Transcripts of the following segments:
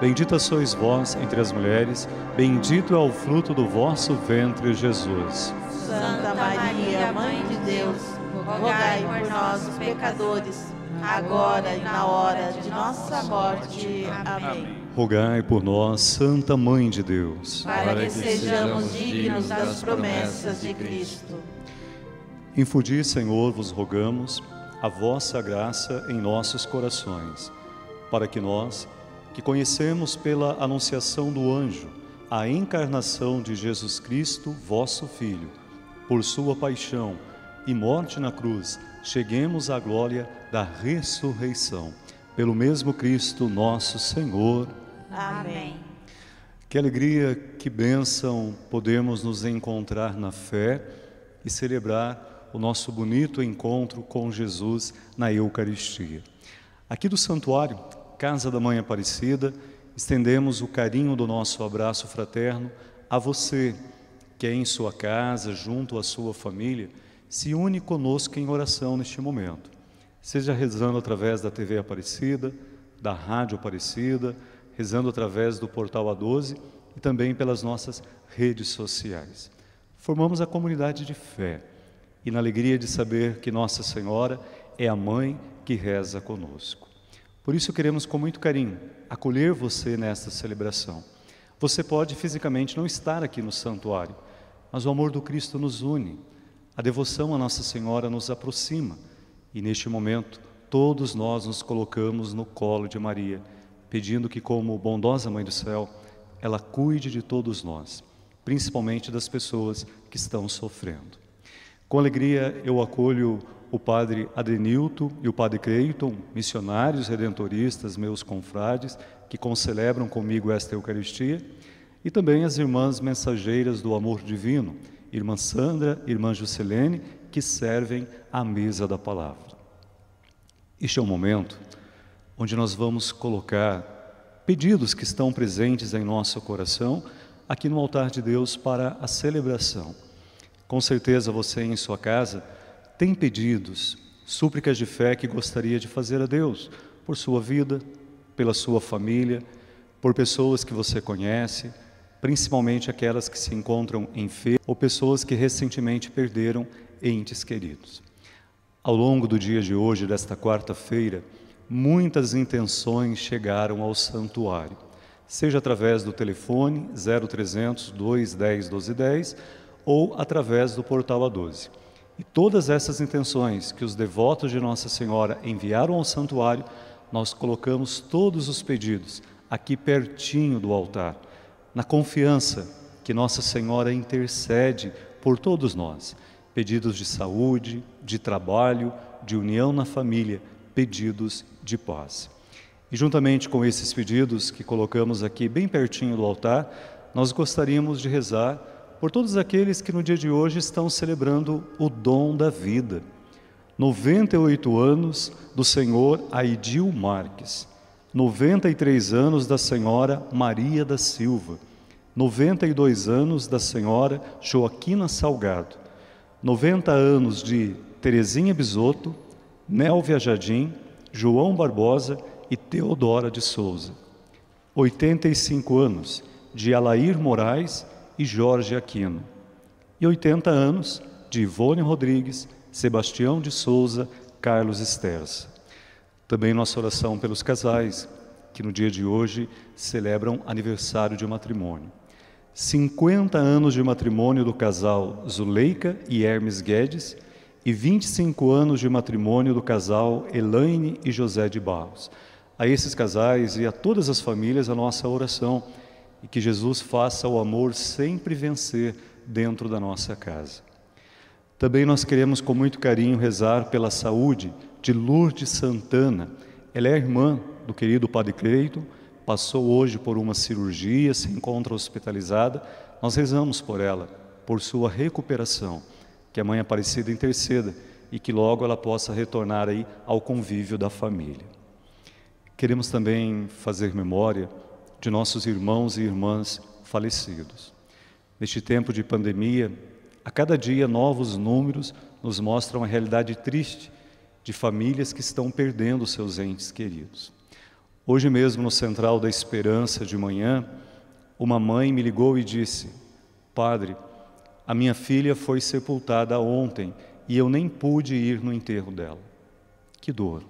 Bendita sois vós entre as mulheres, bendito é o fruto do vosso ventre, Jesus. Santa Maria, Mãe de Deus, rogai por nós, pecadores, agora e na hora de nossa morte. Amém. Rogai por nós, Santa Mãe de Deus. Para que sejamos dignos das promessas de Cristo. Infundi, Senhor, vos rogamos a vossa graça em nossos corações, para que nós, que conhecemos pela anunciação do anjo a encarnação de Jesus Cristo, vosso Filho, por sua paixão e morte na cruz, cheguemos à glória da ressurreição. Pelo mesmo Cristo, nosso Senhor. Amém. Que alegria, que bênção podemos nos encontrar na fé e celebrar o nosso bonito encontro com Jesus na Eucaristia. Aqui do santuário, Casa da Mãe Aparecida, estendemos o carinho do nosso abraço fraterno a você que é em sua casa, junto à sua família, se une conosco em oração neste momento. Seja rezando através da TV Aparecida, da Rádio Aparecida, rezando através do portal A12 e também pelas nossas redes sociais. Formamos a comunidade de fé e na alegria de saber que Nossa Senhora é a mãe que reza conosco. Por isso queremos com muito carinho acolher você nesta celebração. Você pode fisicamente não estar aqui no santuário, mas o amor do Cristo nos une. A devoção a Nossa Senhora nos aproxima e neste momento todos nós nos colocamos no colo de Maria, pedindo que, como bondosa Mãe do Céu, ela cuide de todos nós, principalmente das pessoas que estão sofrendo. Com alegria eu acolho o Padre Adrenilto e o Padre Creighton, missionários redentoristas, meus confrades, que concelebram comigo esta Eucaristia, e também as irmãs mensageiras do amor divino, irmã Sandra, irmã Juscelene, que servem à mesa da palavra. Este é o momento onde nós vamos colocar pedidos que estão presentes em nosso coração aqui no altar de Deus para a celebração. Com certeza você em sua casa tem pedidos, súplicas de fé que gostaria de fazer a Deus por sua vida, pela sua família, por pessoas que você conhece, principalmente aquelas que se encontram enfermas ou pessoas que recentemente perderam entes queridos. Ao longo do dia de hoje, desta quarta-feira, muitas intenções chegaram ao santuário, seja através do telefone 0300 210 1210 ou através do portal A12. E todas essas intenções que os devotos de Nossa Senhora enviaram ao santuário, nós colocamos todos os pedidos aqui pertinho do altar na confiança que Nossa Senhora intercede por todos nós. Pedidos de saúde, de trabalho, de união na família, pedidos de paz. E juntamente com esses pedidos que colocamos aqui bem pertinho do altar, nós gostaríamos de rezar por todos aqueles que no dia de hoje estão celebrando o dom da vida. 98 anos do senhor Aidil Marques, 93 anos da senhora Maria da Silva, 92 anos da senhora Joaquina Salgado, 90 anos de Terezinha Bisotto, Nélvia Jardim, João Barbosa e Teodora de Souza. 85 anos de Alair Moraes e Jorge Aquino. E 80 anos de Ivone Rodrigues, Sebastião de Souza, Carlos Esterza. Também nossa oração pelos casais que no dia de hoje celebram aniversário de matrimônio. 50 anos de matrimônio do casal Zuleika e Hermes Guedes e 25 anos de matrimônio do casal Elaine e José de Barros. A esses casais e a todas as famílias a nossa oração e que Jesus faça o amor sempre vencer dentro da nossa casa. Também nós queremos com muito carinho rezar pela saúde de Lourdes Santana. Ela é irmã do querido Padre Cleiton, passou hoje por uma cirurgia, se encontra hospitalizada. Nós rezamos por ela, por sua recuperação, que a Mãe Aparecida interceda e que logo ela possa retornar aí ao convívio da família. Queremos também fazer memória de nossos irmãos e irmãs falecidos. Neste tempo de pandemia, a cada dia novos números nos mostram a realidade triste de famílias que estão perdendo seus entes queridos. Hoje mesmo, no Central da Esperança de manhã, uma mãe me ligou e disse: Padre, a minha filha foi sepultada ontem e eu nem pude ir no enterro dela. Que dor!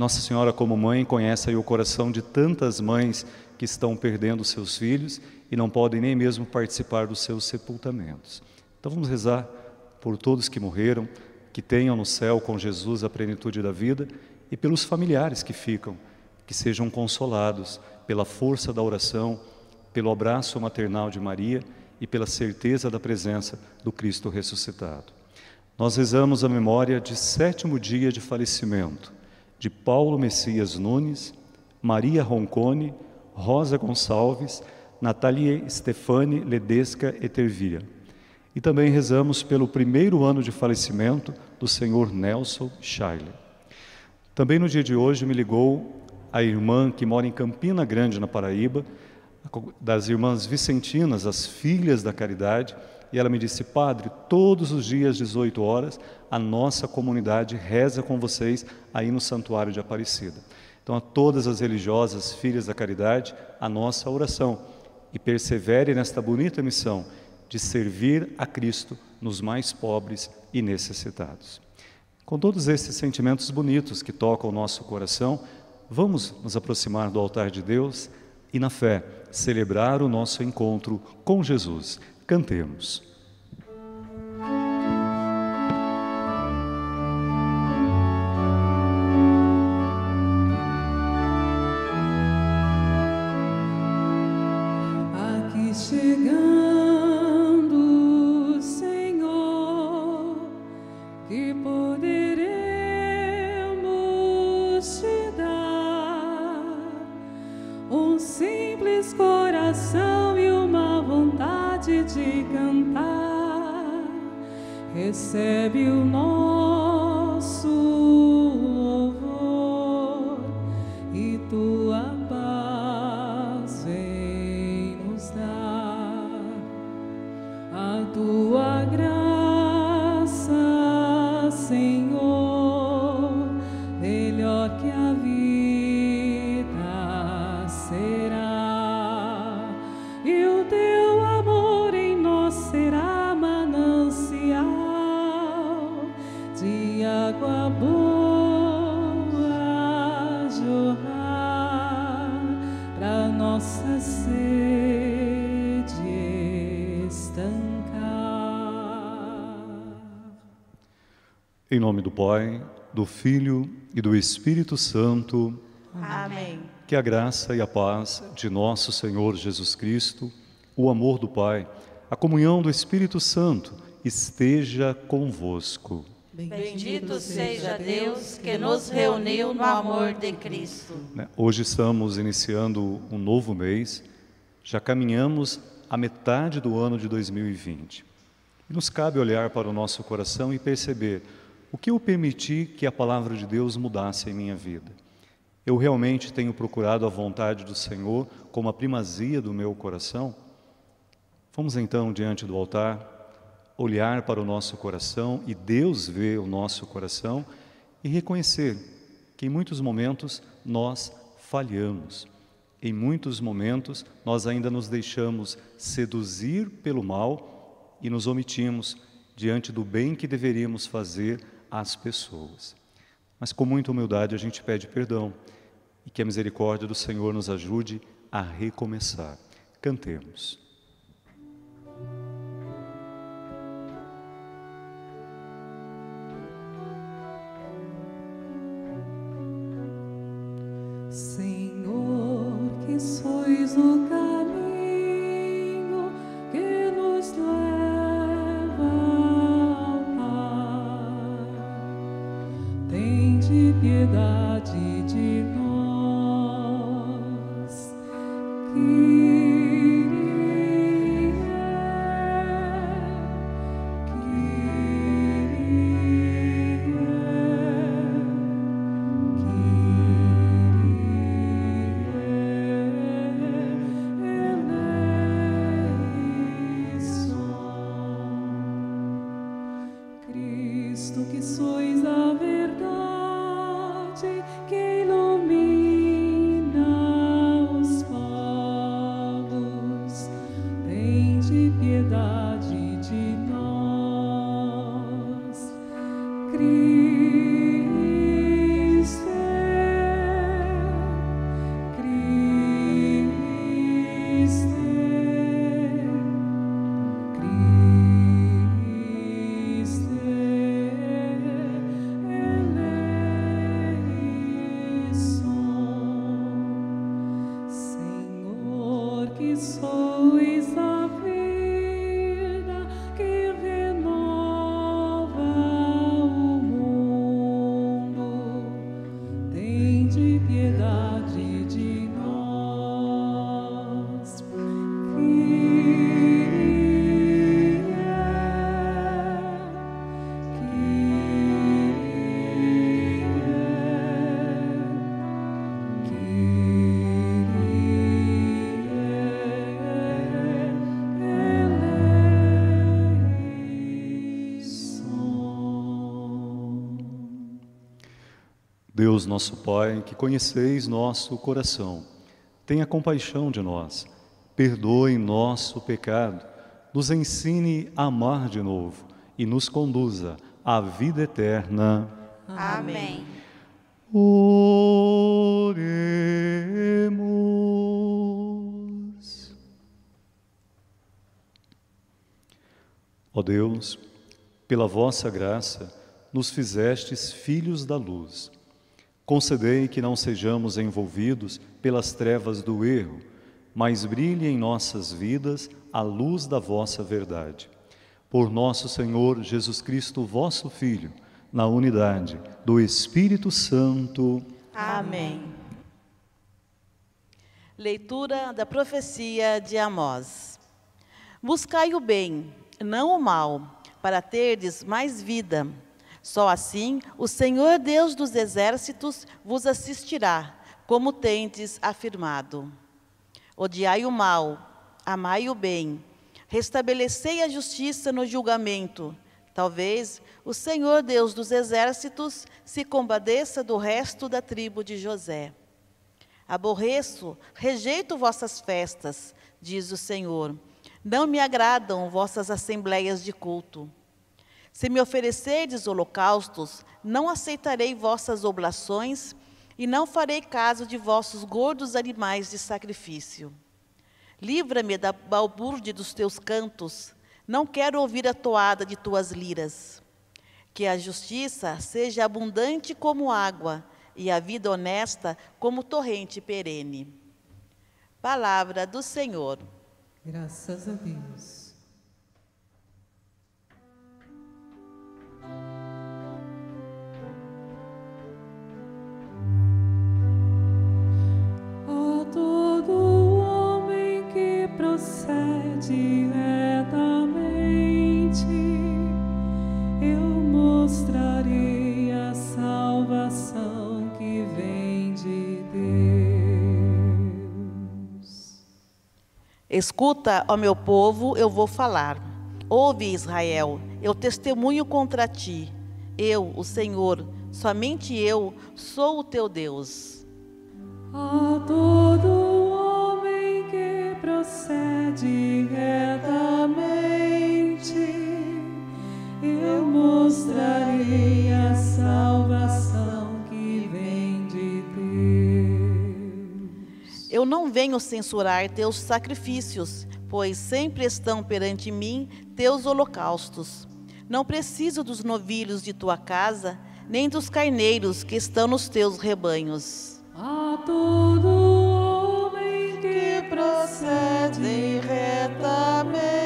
Nossa Senhora, como mãe, conhece o coração de tantas mães que estão perdendo seus filhos e não podem nem mesmo participar dos seus sepultamentos. Então vamos rezar por todos que morreram, que tenham no céu com Jesus a plenitude da vida e pelos familiares que ficam que sejam consolados pela força da oração, pelo abraço maternal de Maria e pela certeza da presença do Cristo ressuscitado. Nós rezamos a memória de sétimo dia de falecimento de Paulo Messias Nunes, Maria Roncone, Rosa Gonçalves, Natalia Stefani Ledesca Etervia. E também rezamos pelo primeiro ano de falecimento do senhor Nelson Schuyler. Também no dia de hoje me ligou a irmã que mora em Campina Grande, na Paraíba, das irmãs Vicentinas, as filhas da caridade, e ela me disse: Padre, todos os dias, 18 horas, a nossa comunidade reza com vocês aí no Santuário de Aparecida. Então, a todas as religiosas, filhas da caridade, a nossa oração. E persevere nesta bonita missão de servir a Cristo nos mais pobres e necessitados. Com todos esses sentimentos bonitos que tocam o nosso coração, Vamos nos aproximar do altar de Deus e, na fé, celebrar o nosso encontro com Jesus. Cantemos. Em nome do Pai, do Filho e do Espírito Santo. Amém. Que a graça e a paz de nosso Senhor Jesus Cristo, o amor do Pai, a comunhão do Espírito Santo esteja convosco. Bendito seja Deus que nos reuniu no amor de Cristo. Né, hoje estamos iniciando um novo mês, já caminhamos a metade do ano de 2020. E nos cabe olhar para o nosso coração e perceber o que eu permiti que a palavra de Deus mudasse em minha vida? Eu realmente tenho procurado a vontade do Senhor como a primazia do meu coração? Vamos então diante do altar olhar para o nosso coração e Deus vê o nosso coração e reconhecer que em muitos momentos nós falhamos. Em muitos momentos nós ainda nos deixamos seduzir pelo mal e nos omitimos diante do bem que deveríamos fazer às pessoas. Mas com muita humildade a gente pede perdão e que a misericórdia do Senhor nos ajude a recomeçar. Cantemos. Cristo que sois a verdade. Deus, nosso Pai, que conheceis nosso coração, tenha compaixão de nós, perdoe nosso pecado, nos ensine a amar de novo e nos conduza à vida eterna. Amém. Oremos. Ó Deus, pela vossa graça, nos fizestes filhos da luz Concedei que não sejamos envolvidos pelas trevas do erro, mas brilhe em nossas vidas a luz da vossa verdade. Por nosso Senhor Jesus Cristo, vosso Filho, na unidade do Espírito Santo. Amém. Leitura da profecia de Amós. Buscai o bem, não o mal, para terdes mais vida só assim o Senhor Deus dos exércitos vos assistirá, como tendes afirmado. Odiai o mal, amai o bem, restabelecei a justiça no julgamento. Talvez o Senhor Deus dos exércitos se compadeça do resto da tribo de José. Aborreço, rejeito vossas festas, diz o Senhor. Não me agradam vossas assembleias de culto. Se me oferecerdes holocaustos, não aceitarei vossas oblações e não farei caso de vossos gordos animais de sacrifício. Livra-me da balbúrdia dos teus cantos, não quero ouvir a toada de tuas liras. Que a justiça seja abundante como água e a vida honesta como torrente perene. Palavra do Senhor. Graças a Deus. Procede retamente, eu mostrarei a salvação que vem de Deus. Escuta, ó meu povo, eu vou falar. Ouve, Israel, eu testemunho contra ti. Eu, o Senhor, somente eu, sou o teu Deus. Procede retamente, eu mostrarei a salvação que vem de Deus. Eu não venho censurar teus sacrifícios, pois sempre estão perante mim teus holocaustos. Não preciso dos novilhos de tua casa, nem dos carneiros que estão nos teus rebanhos. A todo homem que procede retamente,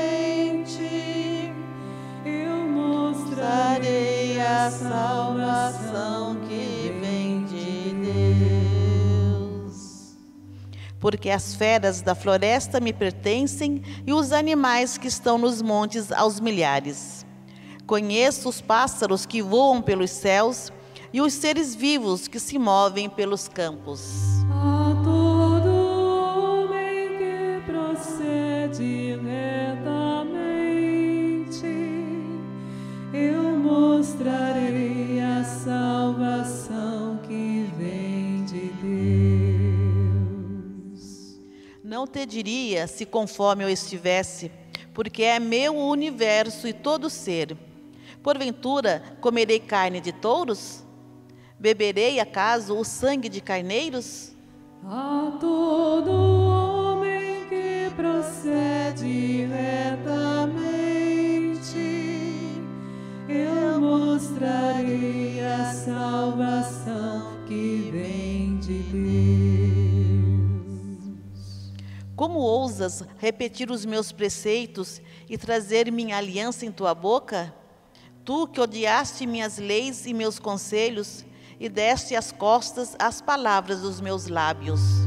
eu mostrarei a salvação que vem de Deus. Porque as feras da floresta me pertencem e os animais que estão nos montes aos milhares. Conheço os pássaros que voam pelos céus e os seres vivos que se movem pelos campos. Mostrarei a salvação que vem de Deus. Não te diria se conforme eu estivesse, porque é meu o universo e todo ser. Porventura comerei carne de touros? Beberei acaso o sangue de carneiros? A todo homem que procede retamente, eu mostrarei a salvação que vem de Deus. Como ousas repetir os meus preceitos e trazer minha aliança em tua boca? Tu que odiaste minhas leis e meus conselhos e deste as costas às palavras dos meus lábios.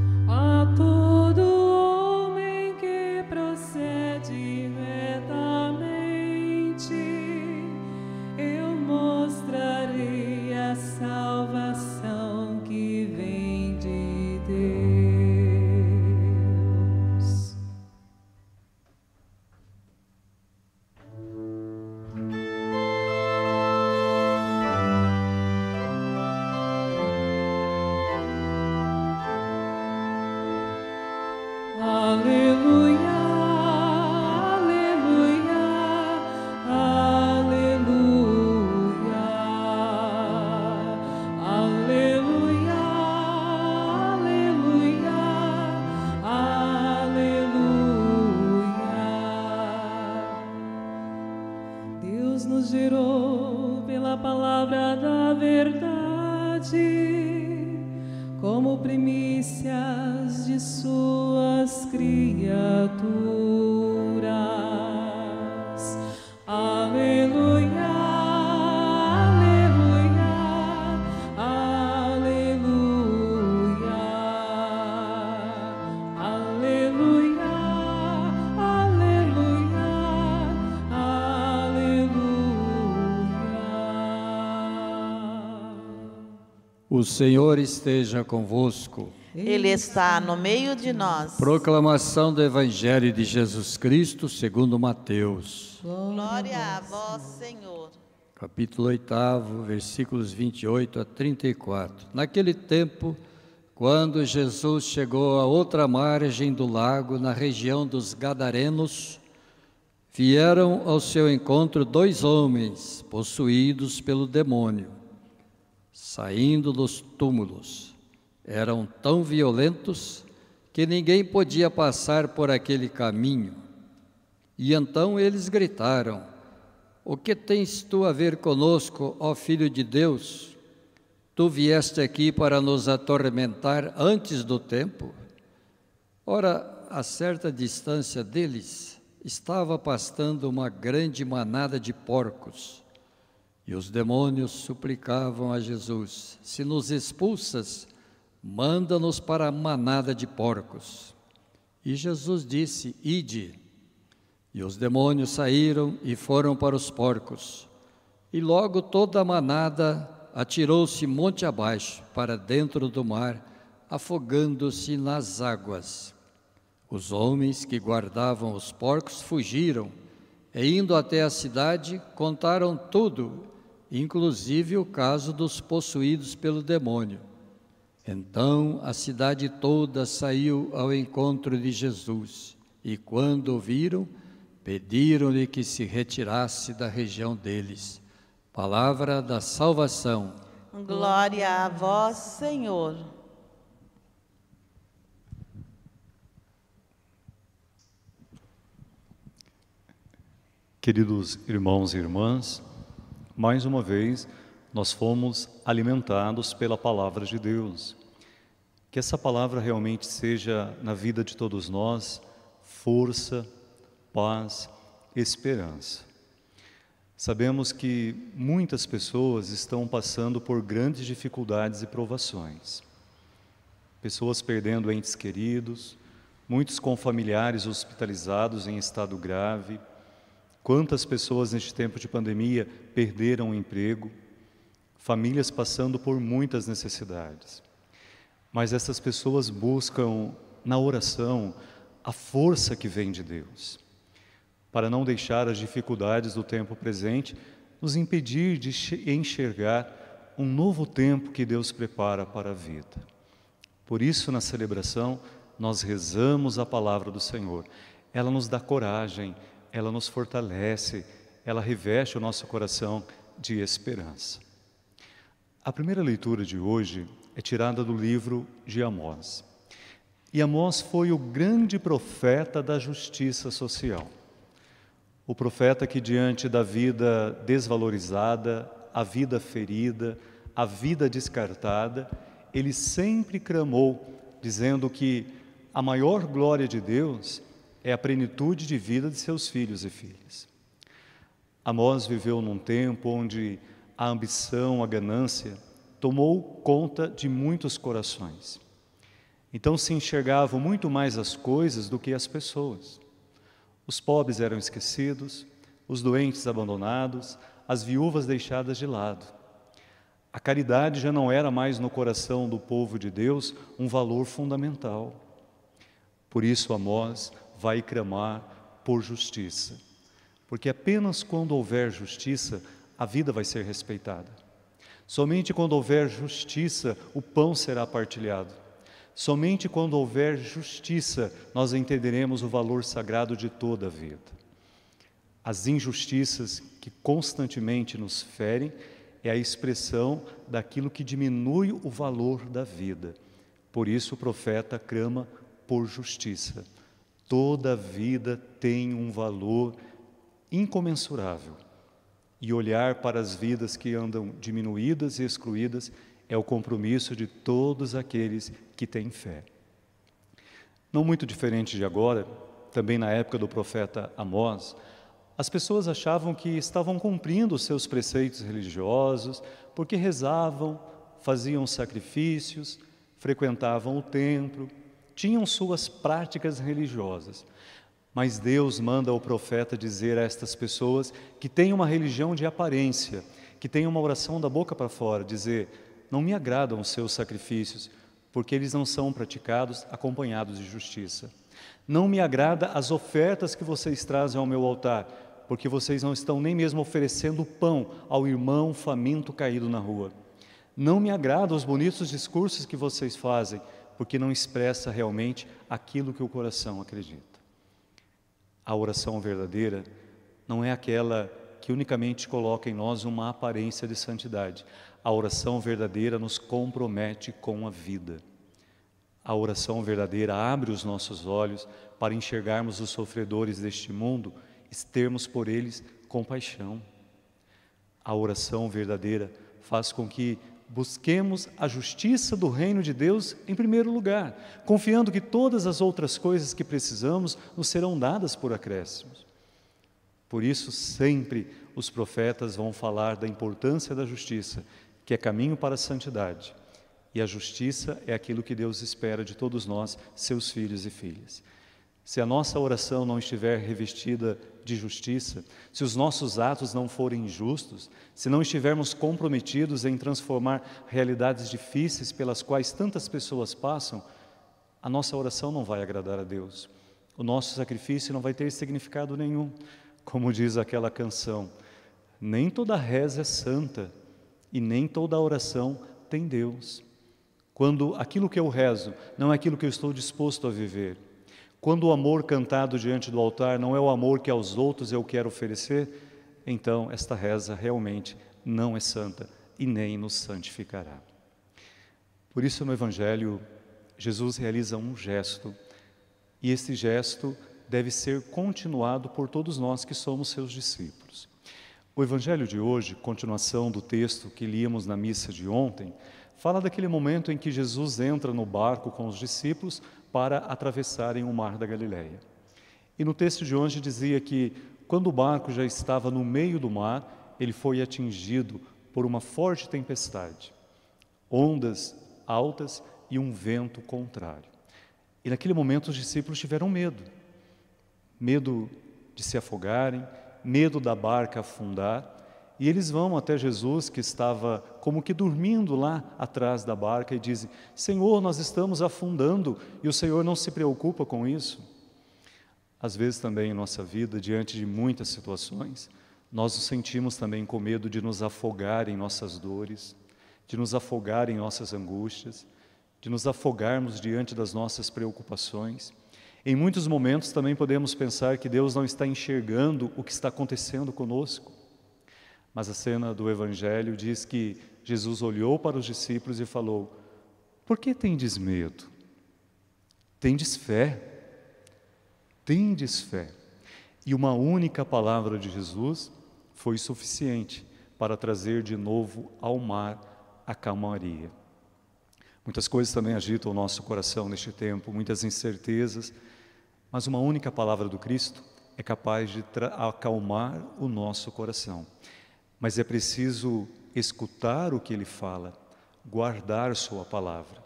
Senhor esteja convosco. Ele está no meio de nós. Proclamação do Evangelho de Jesus Cristo segundo Mateus, Glória a vós, Senhor. capítulo 8, versículos 28 a 34. Naquele tempo, quando Jesus chegou à outra margem do lago, na região dos Gadarenos, vieram ao seu encontro dois homens possuídos pelo demônio, saindo dos túmulos. Eram tão violentos que ninguém podia passar por aquele caminho. E então eles gritaram: O que tens tu a ver conosco, ó Filho de Deus? Tu vieste aqui para nos atormentar antes do tempo? Ora, a certa distância deles estava pastando uma grande manada de porcos. E os demônios suplicavam a Jesus: Se nos expulsas, manda-nos para a manada de porcos. E Jesus disse: Ide. E os demônios saíram e foram para os porcos. E logo toda a manada atirou-se monte abaixo para dentro do mar, afogando-se nas águas. Os homens que guardavam os porcos fugiram e, indo até a cidade, contaram tudo, inclusive o caso dos possuídos pelo demônio. Então a cidade toda saiu ao encontro de Jesus e, quando o viram, pediram-lhe que se retirasse da região deles. Palavra da salvação. Glória a vós, Senhor. Queridos irmãos e irmãs, mais uma vez nós fomos alimentados pela palavra de Deus. Que essa palavra realmente seja na vida de todos nós força, paz, esperança. Sabemos que muitas pessoas estão passando por grandes dificuldades e provações. Pessoas perdendo entes queridos, muitos com familiares hospitalizados em estado grave. Quantas pessoas neste tempo de pandemia perderam o emprego? Famílias passando por muitas necessidades. Mas essas pessoas buscam na oração a força que vem de Deus para não deixar as dificuldades do tempo presente nos impedir de enxergar um novo tempo que Deus prepara para a vida. Por isso, na celebração, nós rezamos a palavra do Senhor. Ela nos dá coragem, ela nos fortalece, ela reveste o nosso coração de esperança. A primeira leitura de hoje é tirada do livro de Amós. E Amós foi o grande profeta da justiça social. O profeta que, diante da vida desvalorizada, a vida ferida, a vida descartada, ele sempre clamou, dizendo que a maior glória de Deus é a plenitude de vida de seus filhos e filhas. Amós viveu num tempo onde a ambição, a ganância, tomou conta de muitos corações. Então se enxergavam muito mais as coisas do que as pessoas. Os pobres eram esquecidos, os doentes abandonados, as viúvas deixadas de lado. A caridade já não era mais no coração do povo de Deus um valor fundamental. Por isso Amós vai clamar por justiça, porque apenas quando houver justiça a vida vai ser respeitada. Somente quando houver justiça o pão será partilhado. Somente quando houver justiça, nós entenderemos o valor sagrado de toda a vida. As injustiças que constantemente nos ferem é a expressão daquilo que diminui o valor da vida. Por isso o profeta clama por justiça. Toda vida tem um valor incomensurável. E olhar para as vidas que andam diminuídas e excluídas é o compromisso de todos aqueles que têm fé. Não muito diferente de agora, também na época do profeta Amós, as pessoas achavam que estavam cumprindo os seus preceitos religiosos porque rezavam, faziam sacrifícios, frequentavam o templo, tinham suas práticas religiosas. Mas Deus manda o profeta dizer a estas pessoas que têm uma religião de aparência, que têm uma oração da boca para fora, dizer: não me agradam os seus sacrifícios, porque eles não são praticados acompanhados de justiça. Não me agrada as ofertas que vocês trazem ao meu altar, porque vocês não estão nem mesmo oferecendo pão ao irmão faminto caído na rua. Não me agrada os bonitos discursos que vocês fazem, porque não expressa realmente aquilo que o coração acredita. A oração verdadeira não é aquela que unicamente coloca em nós uma aparência de santidade. A oração verdadeira nos compromete com a vida. A oração verdadeira abre os nossos olhos para enxergarmos os sofredores deste mundo e termos por eles compaixão. A oração verdadeira faz com que busquemos a justiça do reino de Deus em primeiro lugar, confiando que todas as outras coisas que precisamos nos serão dadas por acréscimos. Por isso, sempre os profetas vão falar da importância da justiça que é caminho para a santidade. E a justiça é aquilo que Deus espera de todos nós, seus filhos e filhas. Se a nossa oração não estiver revestida de justiça, se os nossos atos não forem justos, se não estivermos comprometidos em transformar realidades difíceis pelas quais tantas pessoas passam, a nossa oração não vai agradar a Deus. O nosso sacrifício não vai ter significado nenhum. Como diz aquela canção, nem toda reza é santa, e nem toda oração tem Deus. Quando aquilo que eu rezo não é aquilo que eu estou disposto a viver, quando o amor cantado diante do altar não é o amor que aos outros eu quero oferecer, então esta reza realmente não é santa e nem nos santificará. Por isso no Evangelho, Jesus realiza um gesto, e esse gesto deve ser continuado por todos nós que somos seus discípulos. O evangelho de hoje, continuação do texto que líamos na missa de ontem, fala daquele momento em que Jesus entra no barco com os discípulos para atravessarem o mar da Galileia. E no texto de hoje dizia que quando o barco já estava no meio do mar, ele foi atingido por uma forte tempestade, ondas altas e um vento contrário. E naquele momento os discípulos tiveram medo. Medo de se afogarem, medo da barca afundar. E eles vão até Jesus, que estava como que dormindo lá atrás da barca, e dizem: Senhor, nós estamos afundando e o Senhor não se preocupa com isso. Às vezes também em nossa vida, diante de muitas situações, nós nos sentimos também com medo de nos afogar em nossas dores, de nos afogar em nossas angústias, de nos afogarmos diante das nossas preocupações. Em muitos momentos também podemos pensar que Deus não está enxergando o que está acontecendo conosco. Mas a cena do Evangelho diz que Jesus olhou para os discípulos e falou: Por que tendes medo? Tendes fé? Tendes fé. E uma única palavra de Jesus foi suficiente para trazer de novo ao mar a calmaria. Muitas coisas também agitam o nosso coração neste tempo, muitas incertezas, mas uma única palavra do Cristo é capaz de acalmar o nosso coração. Mas é preciso escutar o que ele fala, guardar sua palavra.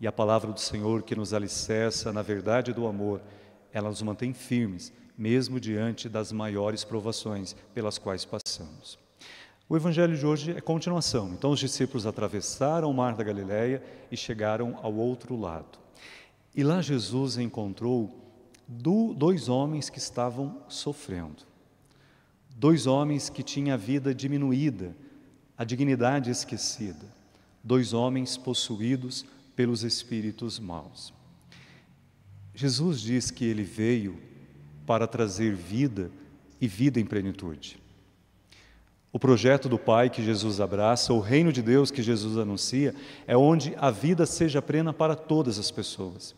E a palavra do Senhor que nos alicerça na verdade do amor, ela nos mantém firmes, mesmo diante das maiores provações pelas quais passamos. O evangelho de hoje é continuação. Então os discípulos atravessaram o mar da Galileia e chegaram ao outro lado. E lá Jesus encontrou dois homens que estavam sofrendo. Dois homens que tinham a vida diminuída, a dignidade esquecida. Dois homens possuídos pelos espíritos maus. Jesus diz que ele veio para trazer vida e vida em plenitude. O projeto do Pai que Jesus abraça, o reino de Deus que Jesus anuncia, é onde a vida seja plena para todas as pessoas.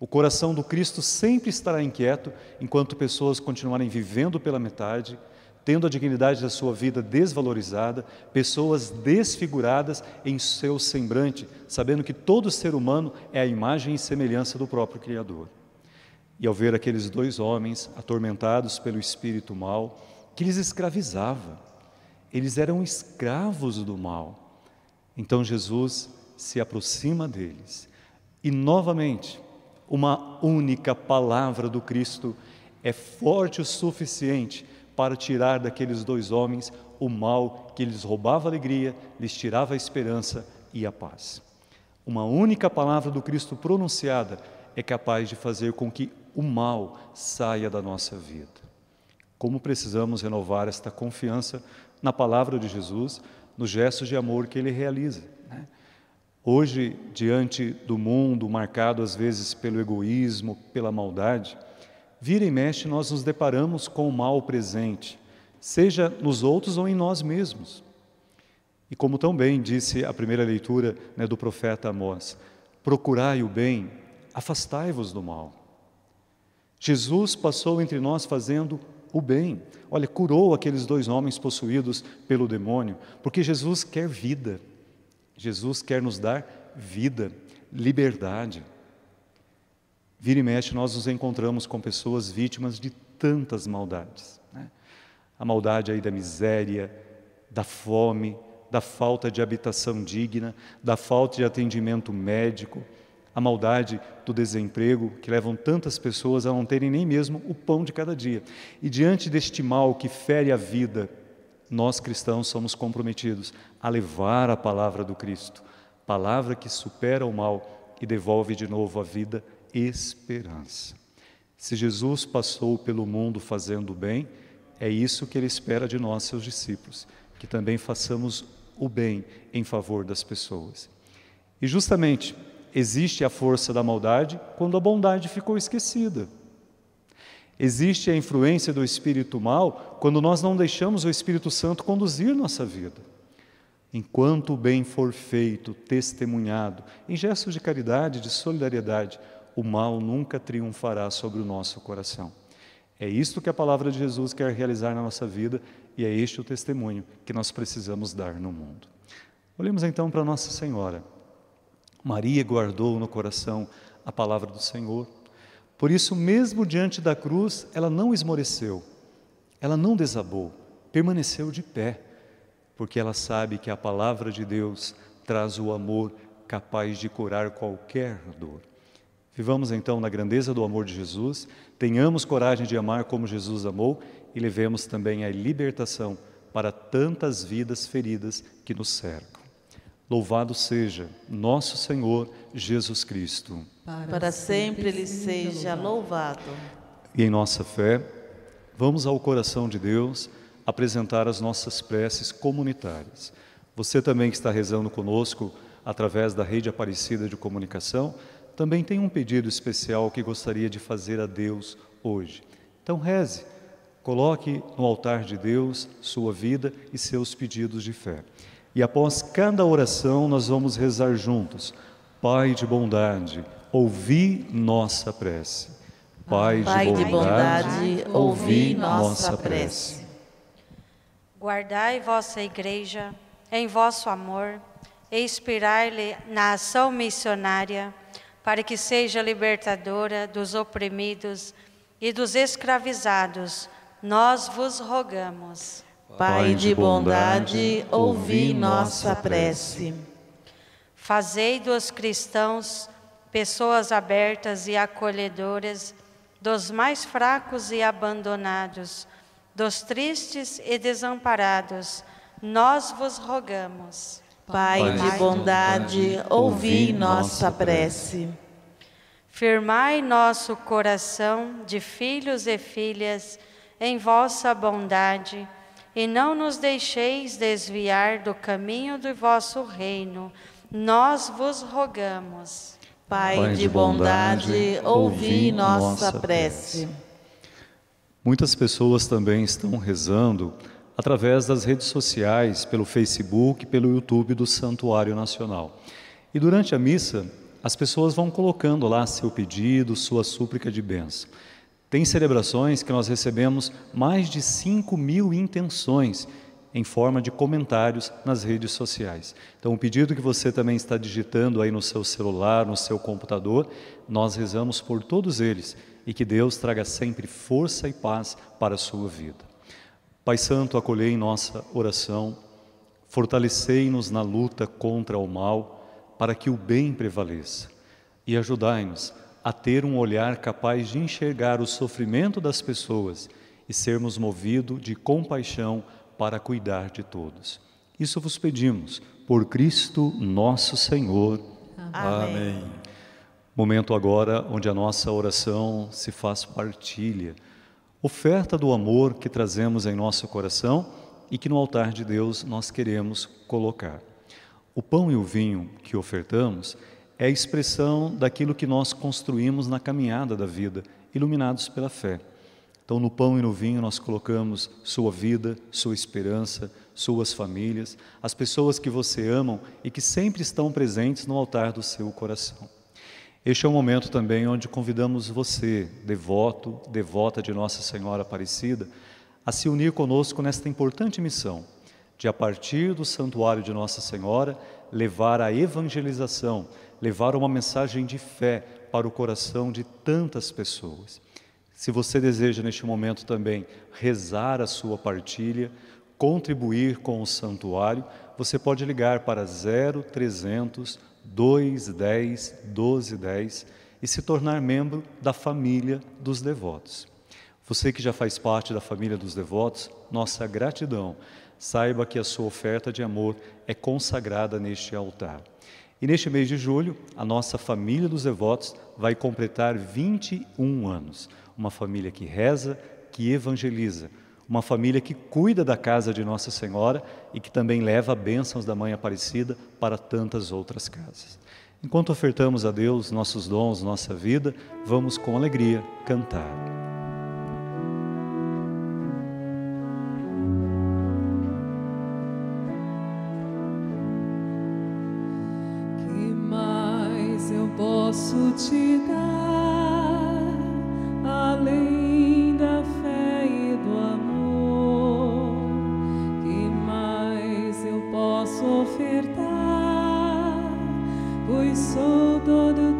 O coração do Cristo sempre estará inquieto enquanto pessoas continuarem vivendo pela metade, tendo a dignidade da sua vida desvalorizada, pessoas desfiguradas em seu semblante, sabendo que todo ser humano é a imagem e semelhança do próprio Criador. E ao ver aqueles dois homens atormentados pelo espírito mal, que lhes escravizava, eles eram escravos do mal. Então Jesus se aproxima deles e novamente uma única palavra do Cristo é forte o suficiente para tirar daqueles dois homens o mal que lhes roubava a alegria, lhes tirava a esperança e a paz. Uma única palavra do Cristo pronunciada é capaz de fazer com que o mal saia da nossa vida. Como precisamos renovar esta confiança na palavra de Jesus, nos gestos de amor que ele realiza. Né? Hoje, diante do mundo marcado às vezes pelo egoísmo, pela maldade, vira e mexe nós nos deparamos com o mal presente, seja nos outros ou em nós mesmos. E como tão bem disse a primeira leitura né, do profeta Amós, procurai o bem, afastai-vos do mal. Jesus passou entre nós fazendo o bem. Olha, curou aqueles dois homens possuídos pelo demônio, porque Jesus quer vida. Jesus quer nos dar vida, liberdade. Vira e mexe, nós nos encontramos com pessoas vítimas de tantas maldades. Né? A maldade aí da miséria, da fome, da falta de habitação digna, da falta de atendimento médico, a maldade do desemprego, que levam tantas pessoas a não terem nem mesmo o pão de cada dia. E diante deste mal que fere a vida, nós cristãos somos comprometidos a levar a palavra do Cristo, palavra que supera o mal e devolve de novo a vida esperança. Se Jesus passou pelo mundo fazendo o bem, é isso que ele espera de nós, seus discípulos, que também façamos o bem em favor das pessoas. E justamente Existe a força da maldade quando a bondade ficou esquecida. Existe a influência do espírito mal quando nós não deixamos o Espírito Santo conduzir nossa vida. Enquanto o bem for feito, testemunhado, em gestos de caridade, de solidariedade, o mal nunca triunfará sobre o nosso coração. É isto que a palavra de Jesus quer realizar na nossa vida e é este o testemunho que nós precisamos dar no mundo. Olhemos então para Nossa Senhora. Maria guardou no coração a palavra do Senhor. Por isso, mesmo diante da cruz, ela não esmoreceu, ela não desabou, permaneceu de pé, porque ela sabe que a palavra de Deus traz o amor capaz de curar qualquer dor. Vivamos então na grandeza do amor de Jesus, tenhamos coragem de amar como Jesus amou e levemos também a libertação para tantas vidas feridas que nos cercam. Louvado seja nosso Senhor Jesus Cristo. Para sempre ele seja louvado. E em nossa fé, vamos ao coração de Deus apresentar as nossas preces comunitárias. Você também que está rezando conosco através da rede Aparecida de Comunicação, também tem um pedido especial que gostaria de fazer a Deus hoje. Então reze, coloque no altar de Deus sua vida e seus pedidos de fé. E após cada oração nós vamos rezar juntos. Pai de bondade, ouvi nossa prece. Pai, Pai de, bondade, de bondade, ouvi nossa prece. Guardai vossa igreja em vosso amor e inspirai-lhe na ação missionária para que seja libertadora dos oprimidos e dos escravizados, nós vos rogamos. Pai de bondade, ouvi nossa prece. Fazei dos cristãos pessoas abertas e acolhedoras, dos mais fracos e abandonados, dos tristes e desamparados, nós vos rogamos. Pai de bondade, ouvi nossa prece. Firmai nosso coração de filhos e filhas em vossa bondade, e não nos deixeis desviar do caminho do vosso reino. Nós vos rogamos. Pai de bondade, ouvi nossa prece. Muitas pessoas também estão rezando através das redes sociais, pelo Facebook, pelo YouTube do Santuário Nacional. E durante a missa, as pessoas vão colocando lá seu pedido, sua súplica de bênção. Tem celebrações que nós recebemos mais de 5 mil intenções em forma de comentários nas redes sociais. Então, o pedido que você também está digitando aí no seu celular, no seu computador, nós rezamos por todos eles e que Deus traga sempre força e paz para a sua vida. Pai Santo, acolhei em nossa oração, fortalecei-nos na luta contra o mal, para que o bem prevaleça, e ajudai-nos a ter um olhar capaz de enxergar o sofrimento das pessoas e sermos movidos de compaixão para cuidar de todos. Isso vos pedimos, por Cristo nosso Senhor. Amém. Amém. Momento agora onde a nossa oração se faz partilha oferta do amor que trazemos em nosso coração e que no altar de Deus nós queremos colocar. O pão e o vinho que ofertamos é a expressão daquilo que nós construímos na caminhada da vida, iluminados pela fé. Então, no pão e no vinho, nós colocamos sua vida, sua esperança, suas famílias, as pessoas que você ama e que sempre estão presentes no altar do seu coração. Este é um momento também onde convidamos você, devoto, devota de Nossa Senhora Aparecida, a se unir conosco nesta importante missão de, a partir do santuário de Nossa Senhora, levar a evangelização, levar uma mensagem de fé para o coração de tantas pessoas. Se você deseja neste momento também rezar a sua partilha, contribuir com o santuário, você pode ligar para 0300 2, 10, 12, 10 e se tornar membro da família dos devotos. Você que já faz parte da família dos devotos, nossa gratidão. Saiba que a sua oferta de amor é consagrada neste altar. E neste mês de julho, a nossa família dos devotos vai completar 21 anos. Uma família que reza, que evangeliza, uma família que cuida da casa de Nossa Senhora e que também leva bênçãos da Mãe Aparecida para tantas outras casas. Enquanto ofertamos a Deus nossos dons, nossa vida, vamos com alegria cantar. Posso te dar? Ofertar, pois sou todo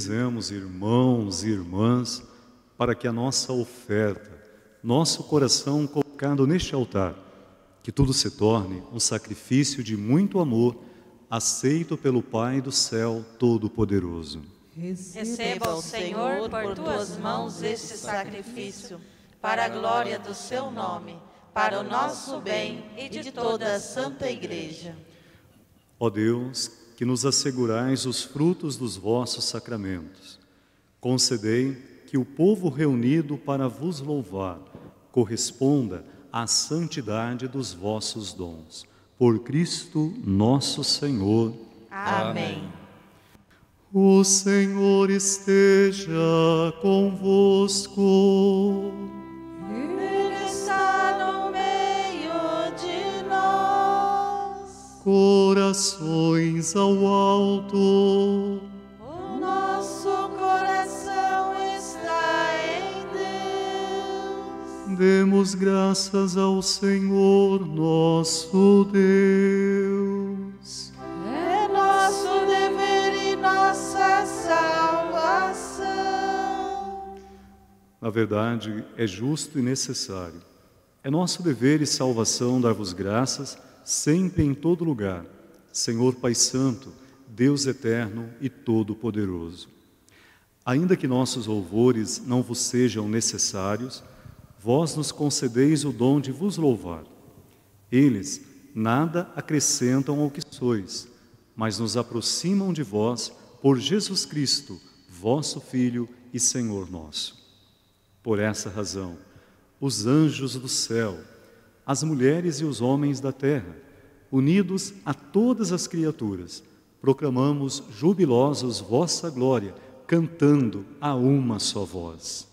Rezemos, irmãos e irmãs, para que a nossa oferta, nosso coração colocado neste altar, que tudo se torne um sacrifício de muito amor, aceito pelo Pai do céu Todo-Poderoso. Receba o Senhor por tuas mãos este sacrifício, para a glória do seu nome, para o nosso bem e de toda a Santa Igreja. Ó Deus, que nos assegurais os frutos dos vossos sacramentos, concedei que o povo reunido para vos louvar corresponda à santidade dos vossos dons. Por Cristo nosso Senhor. Amém. O Senhor esteja convosco. Corações ao alto. O nosso coração está em Deus. Demos graças ao Senhor nosso Deus. É nosso dever e nossa salvação. Na verdade, é justo e necessário. É nosso dever e salvação dar-vos graças, sempre em todo lugar, Senhor Pai Santo, Deus eterno e todo-poderoso. Ainda que nossos louvores não vos sejam necessários, vós nos concedeis o dom de vos louvar. Eles nada acrescentam ao que sois, mas nos aproximam de vós por Jesus Cristo, vosso Filho e Senhor nosso. Por essa razão, os anjos do céu, as mulheres e os homens da terra, unidos a todas as criaturas, proclamamos jubilosos vossa glória, cantando a uma só voz.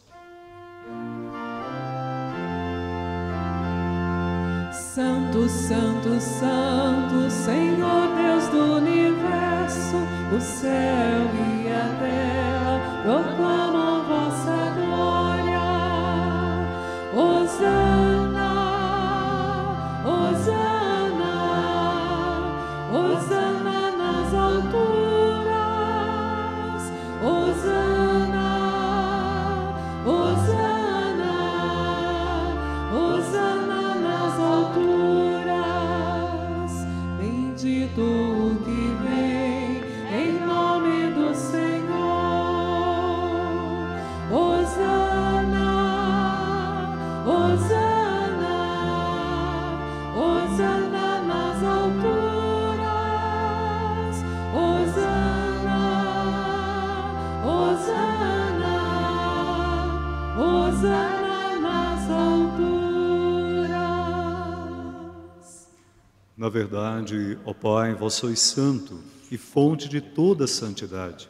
Santo, Santo, Santo, Senhor Deus do universo, o céu e a terra proclamam Na verdade, ó Pai, vós sois santo e fonte de toda santidade.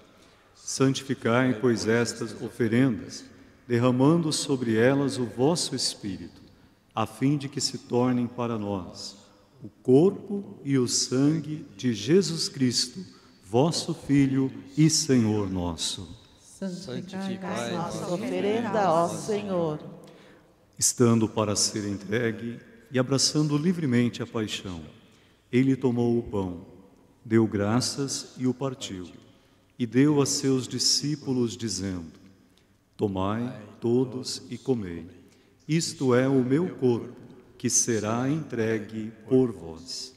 Santificai, pois, estas oferendas, derramando sobre elas o vosso Espírito, a fim de que se tornem para nós o corpo e o sangue de Jesus Cristo, vosso Filho e Senhor nosso. santificai Nossa oferenda, ó Senhor. Estando para ser entregue e abraçando livremente a paixão, ele tomou o pão, deu graças e o partiu, e deu a seus discípulos, dizendo: Tomai todos e comei. Isto é o meu corpo, que será entregue por vós.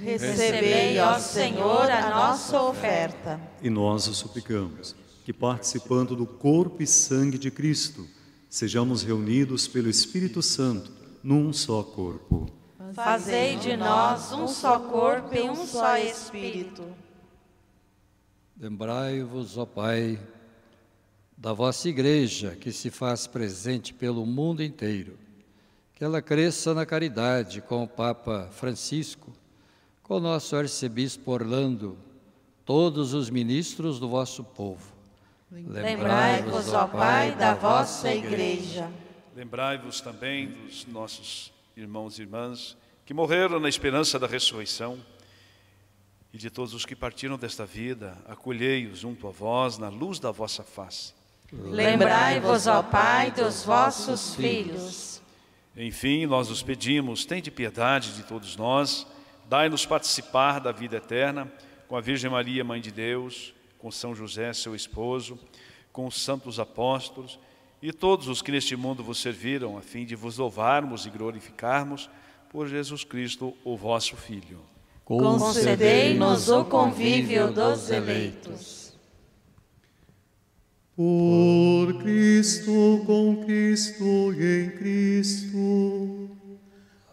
Recebei, ó Senhor, a nossa oferta. E nós o suplicamos, que participando do corpo e sangue de Cristo, sejamos reunidos pelo Espírito Santo num só corpo. Fazei de nós um só corpo e um só espírito. Lembrai-vos, ó Pai, da vossa igreja que se faz presente pelo mundo inteiro. Que ela cresça na caridade com o Papa Francisco, com o nosso arcebispo Orlando, todos os ministros do vosso povo. Lembrai-vos, ó Pai, da vossa igreja. Lembrai-vos também dos nossos irmãos e irmãs que morreram na esperança da ressurreição e de todos os que partiram desta vida, acolhei-os junto a vós na luz da vossa face. Lembrai-vos, ó Pai, dos vossos filhos. Enfim, nós os pedimos, tende piedade de todos nós, dai-nos participar da vida eterna com a Virgem Maria, Mãe de Deus, com São José, seu esposo, com os santos apóstolos e todos os que neste mundo vos serviram, a fim de vos louvarmos e glorificarmos por Jesus Cristo, o vosso Filho. Concedei-nos o convívio dos eleitos. Por Cristo, com Cristo e em Cristo,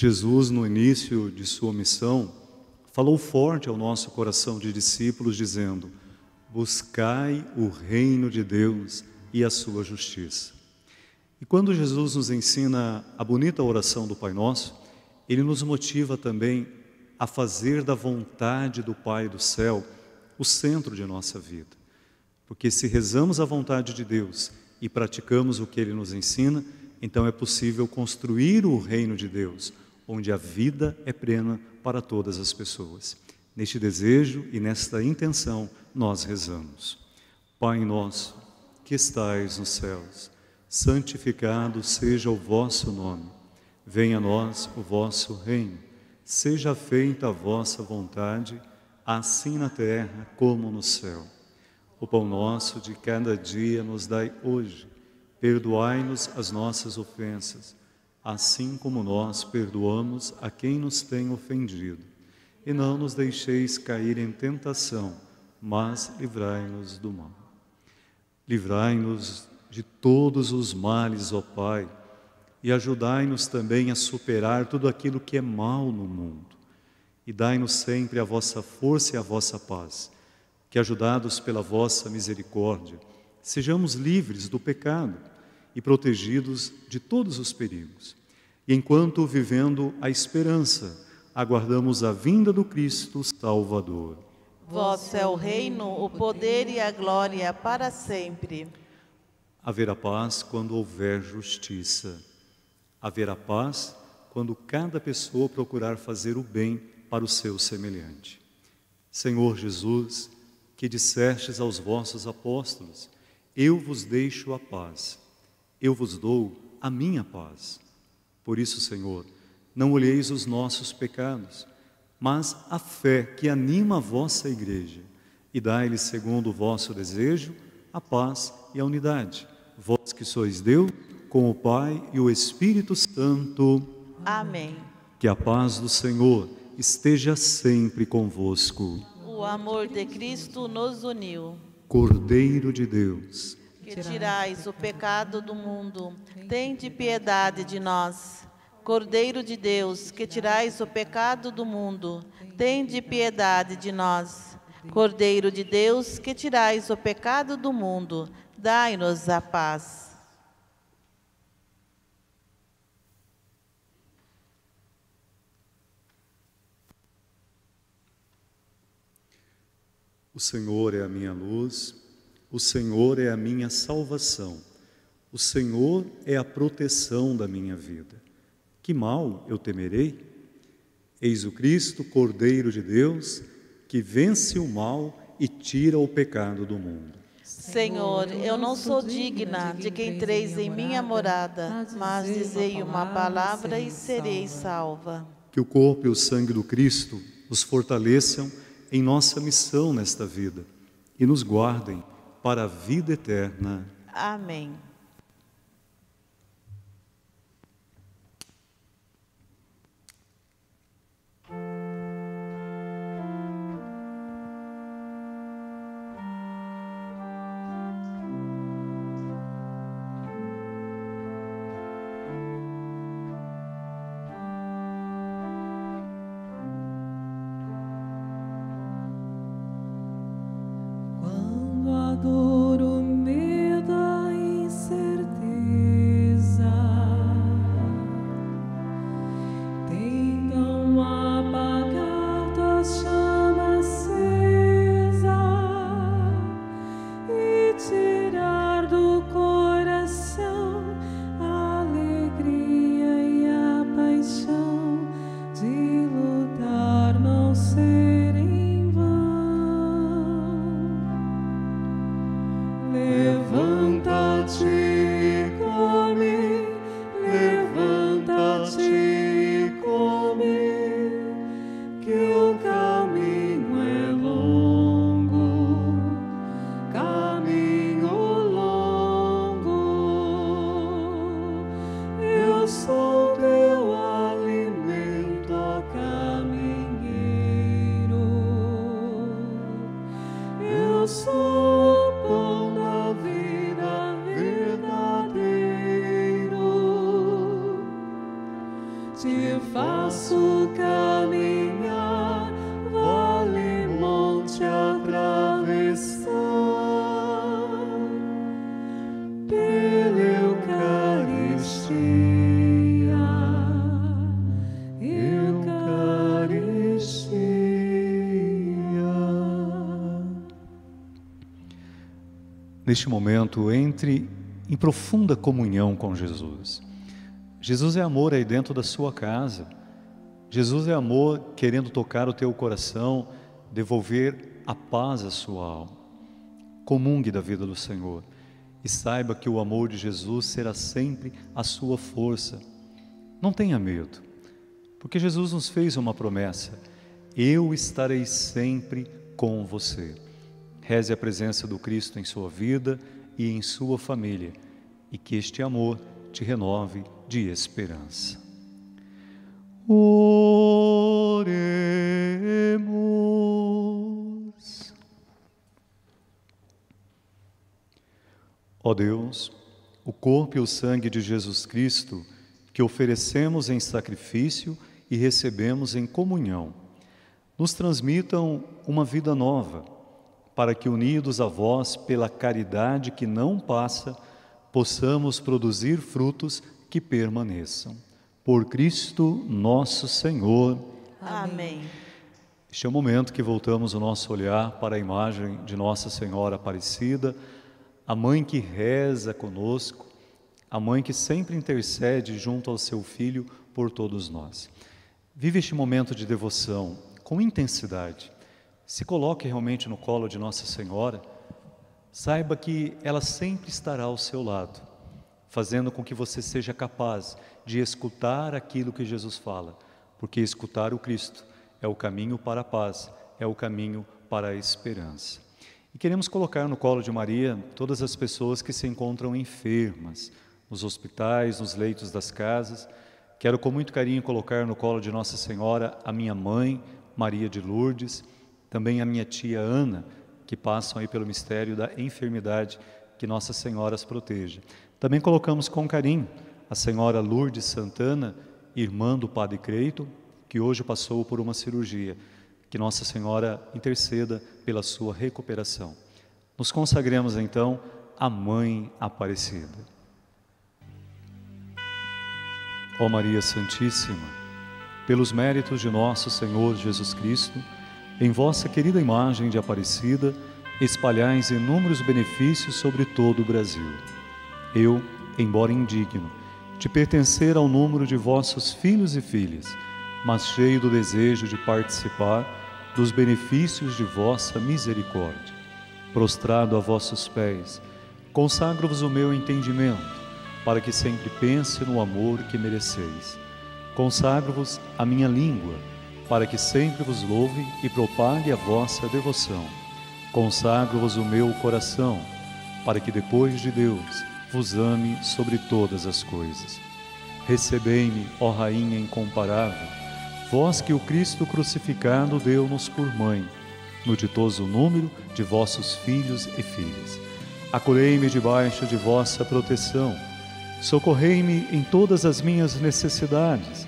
Jesus, no início de sua missão, falou forte ao nosso coração de discípulos, dizendo: Buscai o reino de Deus e a sua justiça. E quando Jesus nos ensina a bonita oração do Pai Nosso, ele nos motiva também a fazer da vontade do Pai do céu o centro de nossa vida. Porque se rezamos a vontade de Deus e praticamos o que ele nos ensina, então é possível construir o reino de Deus, onde a vida é plena para todas as pessoas. Neste desejo e nesta intenção, nós rezamos. Pai nosso, que estais nos céus, santificado seja o vosso nome. Venha a nós o vosso reino. Seja feita a vossa vontade, assim na terra como no céu. O pão nosso de cada dia nos dai hoje. Perdoai-nos as nossas ofensas, assim como nós perdoamos a quem nos tem ofendido. E não nos deixeis cair em tentação, mas livrai-nos do mal. Livrai-nos de todos os males, ó Pai, e ajudai-nos também a superar tudo aquilo que é mal no mundo. E dai-nos sempre a vossa força e a vossa paz, que, ajudados pela vossa misericórdia, sejamos livres do pecado e protegidos de todos os perigos. Enquanto vivendo a esperança, aguardamos a vinda do Cristo Salvador. Vosso é o reino, o poder e a glória para sempre. Haverá paz quando houver justiça. Haverá paz quando cada pessoa procurar fazer o bem para o seu semelhante. Senhor Jesus, que dissestes aos vossos apóstolos: Eu vos deixo a paz, eu vos dou a minha paz. Por isso, Senhor, não olheis os nossos pecados, mas a fé que anima a vossa igreja, e dai-lhe, segundo o vosso desejo, a paz e a unidade. Vós que sois Deus, com o Pai e o Espírito Santo. Amém. Que a paz do Senhor esteja sempre convosco. O amor de Cristo nos uniu. Cordeiro de Deus, Que tirais o pecado do mundo, tende piedade de nós. Cordeiro de Deus, que tirais o pecado do mundo, tende piedade de nós. Cordeiro de Deus, que tirais o pecado do mundo, dai-nos a paz. o Senhor é a minha luz, o Senhor é a minha salvação, o Senhor é a proteção da minha vida. Que mal eu temerei? Eis o Cristo, Cordeiro de Deus, que vence o mal e tira o pecado do mundo. Senhor, eu não sou digna de que entreis em minha morada, mas dizei uma palavra e serei salva. Que o corpo e o sangue do Cristo nos fortaleçam em nossa missão nesta vida e nos guardem para a vida eterna. Amém. Neste momento, entre em profunda comunhão com Jesus. Jesus é amor aí dentro da sua casa. Jesus é amor querendo tocar o teu coração, devolver a paz à sua alma. Comungue da vida do Senhor e saiba que o amor de Jesus será sempre a sua força. Não tenha medo, porque Jesus nos fez uma promessa: eu estarei sempre com você. Reze a presença do Cristo em sua vida e em sua família, e que este amor te renove de esperança. Oremos. Ó Deus, o corpo e o sangue de Jesus Cristo, que oferecemos em sacrifício e recebemos em comunhão, nos transmitam uma vida nova, para que, unidos a vós pela caridade que não passa, possamos produzir frutos que permaneçam. Por Cristo nosso Senhor. Amém. Este é o momento que voltamos o nosso olhar para a imagem de Nossa Senhora Aparecida, a mãe que reza conosco, a mãe que sempre intercede junto ao seu filho por todos nós. Vive este momento de devoção com intensidade. Se coloque realmente no colo de Nossa Senhora, saiba que ela sempre estará ao seu lado, fazendo com que você seja capaz de escutar aquilo que Jesus fala, porque escutar o Cristo é o caminho para a paz, é o caminho para a esperança. E queremos colocar no colo de Maria todas as pessoas que se encontram enfermas, nos hospitais, nos leitos das casas. Quero com muito carinho colocar no colo de Nossa Senhora a minha mãe, Maria de Lourdes, também a minha tia Ana, que passam aí pelo mistério da enfermidade, que Nossa Senhora as proteja. Também colocamos com carinho a senhora Lourdes Santana, irmã do Padre Creito, que hoje passou por uma cirurgia. Que Nossa Senhora interceda pela sua recuperação. Nos consagremos então à Mãe Aparecida. Ó Maria Santíssima, pelos méritos de nosso Senhor Jesus Cristo, em vossa querida imagem de Aparecida, espalhais inúmeros benefícios sobre todo o Brasil. Eu, embora indigno, de pertencer ao número de vossos filhos e filhas, mas cheio do desejo de participar dos benefícios de vossa misericórdia. Prostrado a vossos pés, consagro-vos o meu entendimento, para que sempre pense no amor que mereceis. Consagro-vos a minha língua, para que sempre vos louve e propague a vossa devoção. Consagro-vos o meu coração, para que depois de Deus vos ame sobre todas as coisas. Recebei-me, ó Rainha incomparável, vós que o Cristo crucificado deu-nos por mãe, no ditoso número de vossos filhos e filhas. Acolhei-me debaixo de vossa proteção, socorrei-me em todas as minhas necessidades,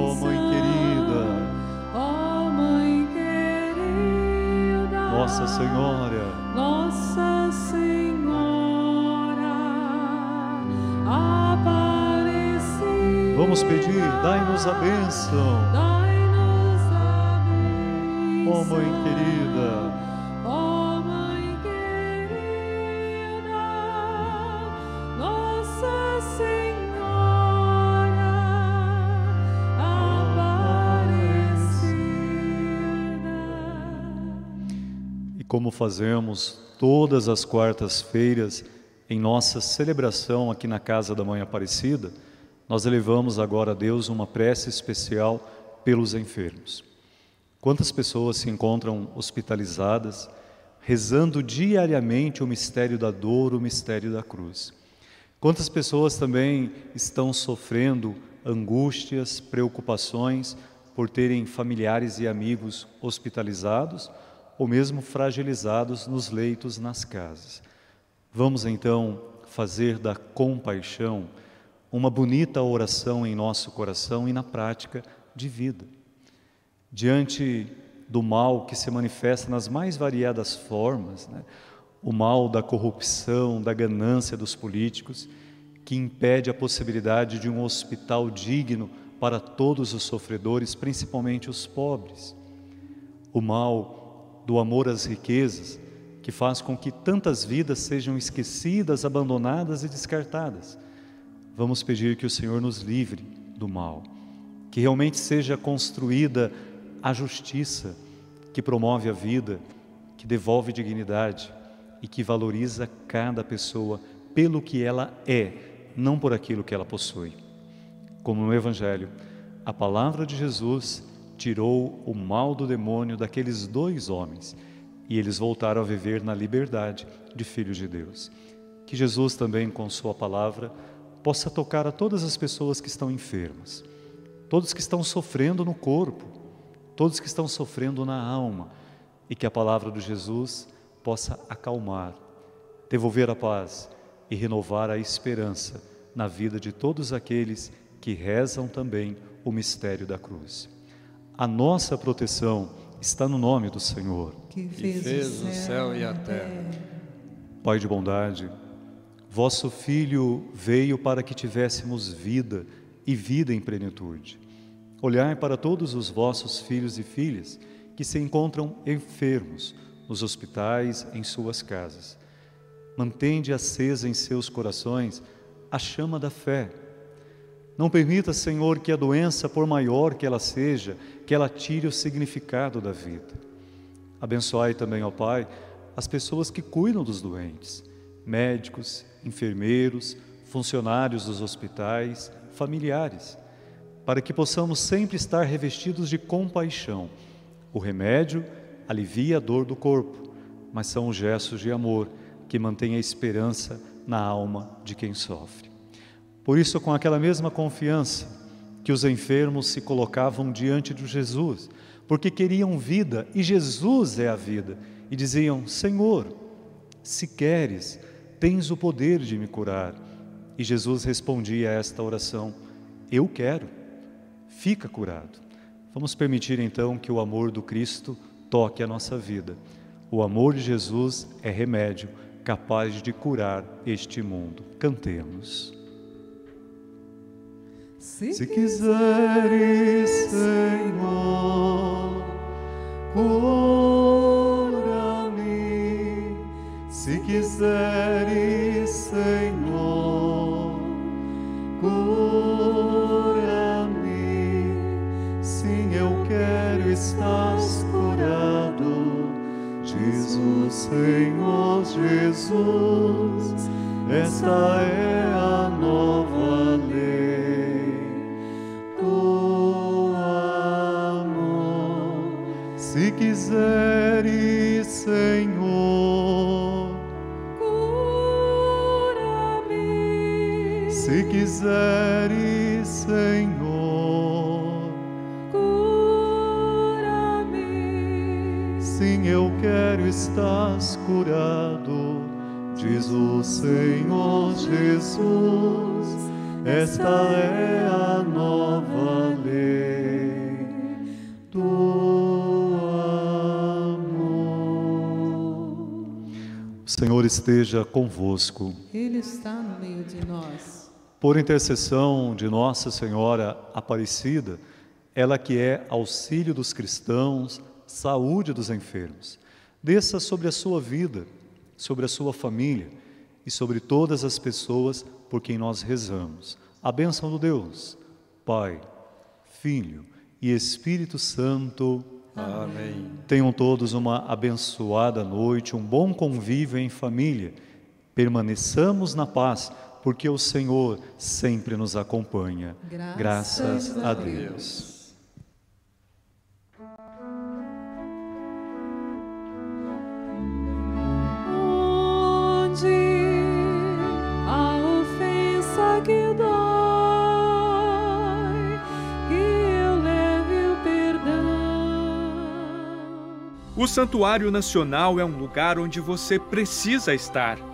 Ó Mãe querida, Ó Mãe querida. Nossa Senhora, Nossa Senhora Aparecida. vamos pedir, dai-nos a bênção. Dai-nos a bênção. Ó Mãe querida, como fazemos todas as quartas-feiras em nossa celebração aqui na casa da Mãe Aparecida, nós elevamos agora a Deus uma prece especial pelos enfermos. Quantas pessoas se encontram hospitalizadas, rezando diariamente o mistério da dor, o mistério da cruz? Quantas pessoas também estão sofrendo angústias, preocupações por terem familiares e amigos hospitalizados ou mesmo fragilizados nos leitos nas casas? Vamos então fazer da compaixão uma bonita oração em nosso coração e na prática de vida. Diante do mal que se manifesta nas mais variadas formas, né? o mal da corrupção, da ganância dos políticos, que impede a possibilidade de um hospital digno para todos os sofredores, principalmente os pobres. O mal do amor às riquezas, que faz com que tantas vidas sejam esquecidas, abandonadas e descartadas. Vamos pedir que o Senhor nos livre do mal, que realmente seja construída a justiça que promove a vida, que devolve dignidade e que valoriza cada pessoa pelo que ela é, não por aquilo que ela possui. Como no Evangelho, a palavra de Jesus tirou o mal do demônio daqueles dois homens e eles voltaram a viver na liberdade de filhos de Deus. Que Jesus também, com Sua palavra, possa tocar a todas as pessoas que estão enfermas, todos que estão sofrendo no corpo, todos que estão sofrendo na alma, e que a palavra de Jesus possa acalmar, devolver a paz e renovar a esperança na vida de todos aqueles que rezam também o mistério da cruz. A nossa proteção está no nome do Senhor, que fez, fez o céu e a terra. Pai de bondade, vosso Filho veio para que tivéssemos vida e vida em plenitude. Olhai para todos os vossos filhos e filhas que se encontram enfermos nos hospitais, em suas casas. Mantende acesa em seus corações a chama da fé. Não permita, Senhor, que a doença, por maior que ela seja, que ela tire o significado da vida. Abençoai também, ó Pai, as pessoas que cuidam dos doentes, médicos, enfermeiros, funcionários dos hospitais, familiares, para que possamos sempre estar revestidos de compaixão. O remédio alivia a dor do corpo, mas são os gestos de amor que mantêm a esperança na alma de quem sofre. Por isso, com aquela mesma confiança que os enfermos se colocavam diante de Jesus, porque queriam vida e Jesus é a vida, e diziam: Senhor, se queres, tens o poder de me curar. E Jesus respondia a esta oração: Eu quero, fica curado. Vamos permitir então que o amor do Cristo toque a nossa vida. O amor de Jesus é remédio capaz de curar este mundo. Cantemos. Se, Se quiseres, Senhor, cura-me. Se quiseres, Senhor, cura-me. Sim, eu quero estar Jesus, Senhor Jesus, esta é a nova quiseres, Senhor, Sim, eu quero estar curado, diz o Senhor Jesus. Esta é a nova lei do amor. O Senhor esteja convosco. Ele está no meio de nós. Por intercessão de Nossa Senhora Aparecida, ela que é auxílio dos cristãos, saúde dos enfermos. Desça sobre a sua vida, sobre a sua família e sobre todas as pessoas por quem nós rezamos. A bênção do Deus, Pai, Filho e Espírito Santo. Amém. Tenham todos uma abençoada noite, um bom convívio em família. Permaneçamos na paz, porque o Senhor sempre nos acompanha. Graças Graças a Deus. Deus. Onde a ofensa que dói, que eu leve o perdão. O Santuário Nacional é um lugar onde você precisa estar.